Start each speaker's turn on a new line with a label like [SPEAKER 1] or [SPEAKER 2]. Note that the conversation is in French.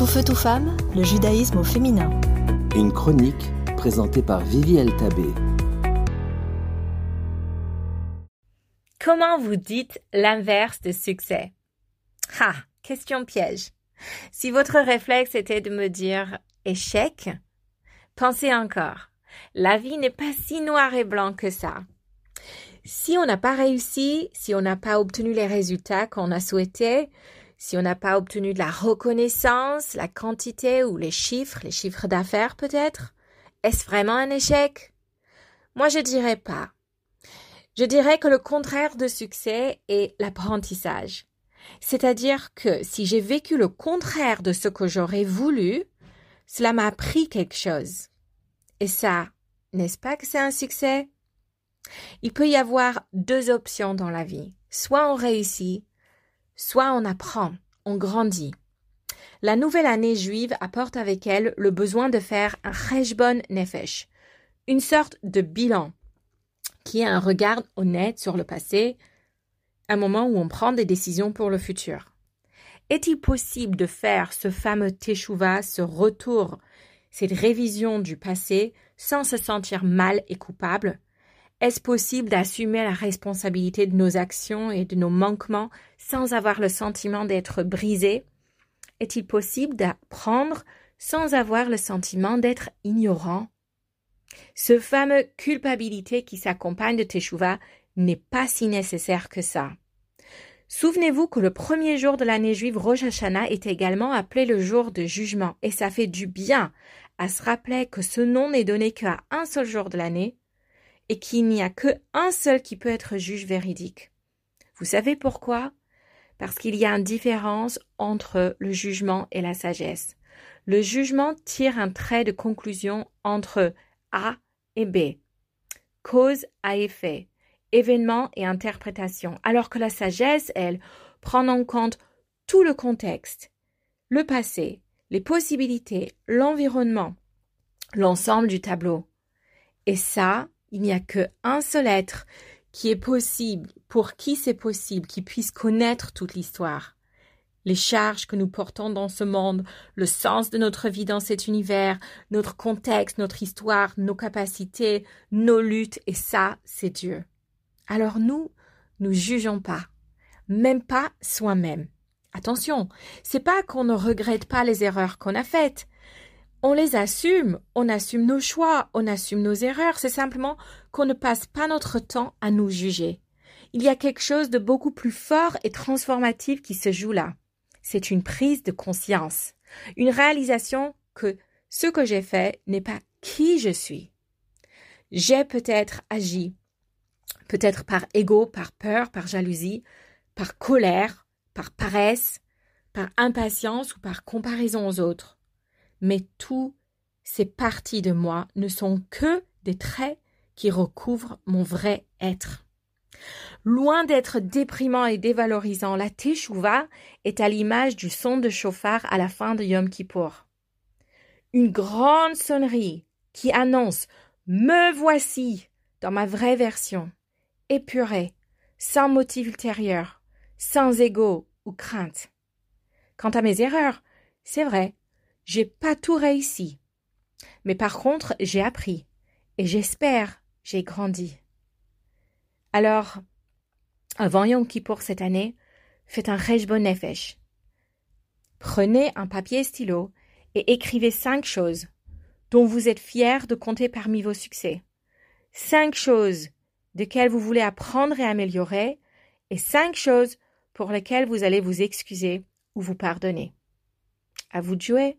[SPEAKER 1] Tout feu, tout femme, le judaïsme au féminin.
[SPEAKER 2] Une chronique présentée par Vivi Tabé.
[SPEAKER 3] Comment vous dites l'inverse de succès? Ha, question piège. Si votre réflexe était de me dire échec, pensez encore. La vie n'est pas si noir et blanc que ça. Si on n'a pas réussi, si on n'a pas obtenu les résultats qu'on a souhaités, si on n'a pas obtenu de la reconnaissance, la quantité ou les chiffres, les chiffres d'affaires peut-être, est-ce vraiment un échec? Moi je dirais pas. Je dirais que le contraire de succès est l'apprentissage. C'est-à-dire que si j'ai vécu le contraire de ce que j'aurais voulu, cela m'a appris quelque chose. Et ça, n'est-ce pas que c'est un succès? Il peut y avoir deux options dans la vie. Soit on réussit, soit on apprend, on grandit. La nouvelle année juive apporte avec elle le besoin de faire un cheshbon nefesh, une sorte de bilan, qui est un regard honnête sur le passé, un moment où on prend des décisions pour le futur. Est-il possible de faire ce fameux teshuva, ce retour, cette révision du passé, sans se sentir mal et coupable? Est-ce possible d'assumer la responsabilité de nos actions et de nos manquements sans avoir le sentiment d'être brisé? Est-il possible d'apprendre sans avoir le sentiment d'être ignorant? Ce fameux culpabilité qui s'accompagne de Teshuvah n'est pas si nécessaire que ça. Souvenez-vous que le premier jour de l'année juive Rosh Hashanah est également appelé le jour de jugement, et ça fait du bien. À se rappeler que ce nom n'est donné qu'à un seul jour de l'année, et qu'il n'y a que un seul qui peut être juge véridique. Vous savez pourquoi? Parce qu'il y a une différence entre le jugement et la sagesse. Le jugement tire un trait de conclusion entre A et B, cause à effet, événement et interprétation, alors que la sagesse, elle, prend en compte tout le contexte, le passé, les possibilités, l'environnement, l'ensemble du tableau. Et ça, il n'y a qu'un seul être qui est possible, pour qui c'est possible, qui puisse connaître toute l'histoire. Les charges que nous portons dans ce monde, le sens de notre vie dans cet univers, notre contexte, notre histoire, nos capacités, nos luttes, et ça, c'est Dieu. Alors nous, nous jugeons pas, même pas soi-même. Attention, c'est pas qu'on ne regrette pas les erreurs qu'on a faites, on les assume, on assume nos choix, on assume nos erreurs, c'est simplement qu'on ne passe pas notre temps à nous juger. Il y a quelque chose de beaucoup plus fort et transformatif qui se joue là. C'est une prise de conscience, une réalisation que ce que j'ai fait n'est pas qui je suis. J'ai peut-être agi, peut-être par ego, par peur, par jalousie, par colère, par paresse, par impatience ou par comparaison aux autres mais tous ces parties de moi ne sont que des traits qui recouvrent mon vrai être. Loin d'être déprimant et dévalorisant, la Teshuvah est à l'image du son de chauffard à la fin de Yom Kippour. Une grande sonnerie qui annonce Me voici dans ma vraie version, épurée, sans motif ultérieur, sans ego ou crainte. Quant à mes erreurs, c'est vrai, j'ai pas tout réussi. Mais par contre, j'ai appris. Et j'espère, j'ai grandi. Alors, avant Yom Kippour cette année, faites un Rejbon Nefesh. Prenez un papier stylo et écrivez cinq choses dont vous êtes fiers de compter parmi vos succès. Cinq choses desquelles vous voulez apprendre et améliorer et cinq choses pour lesquelles vous allez vous excuser ou vous pardonner. À vous de jouer.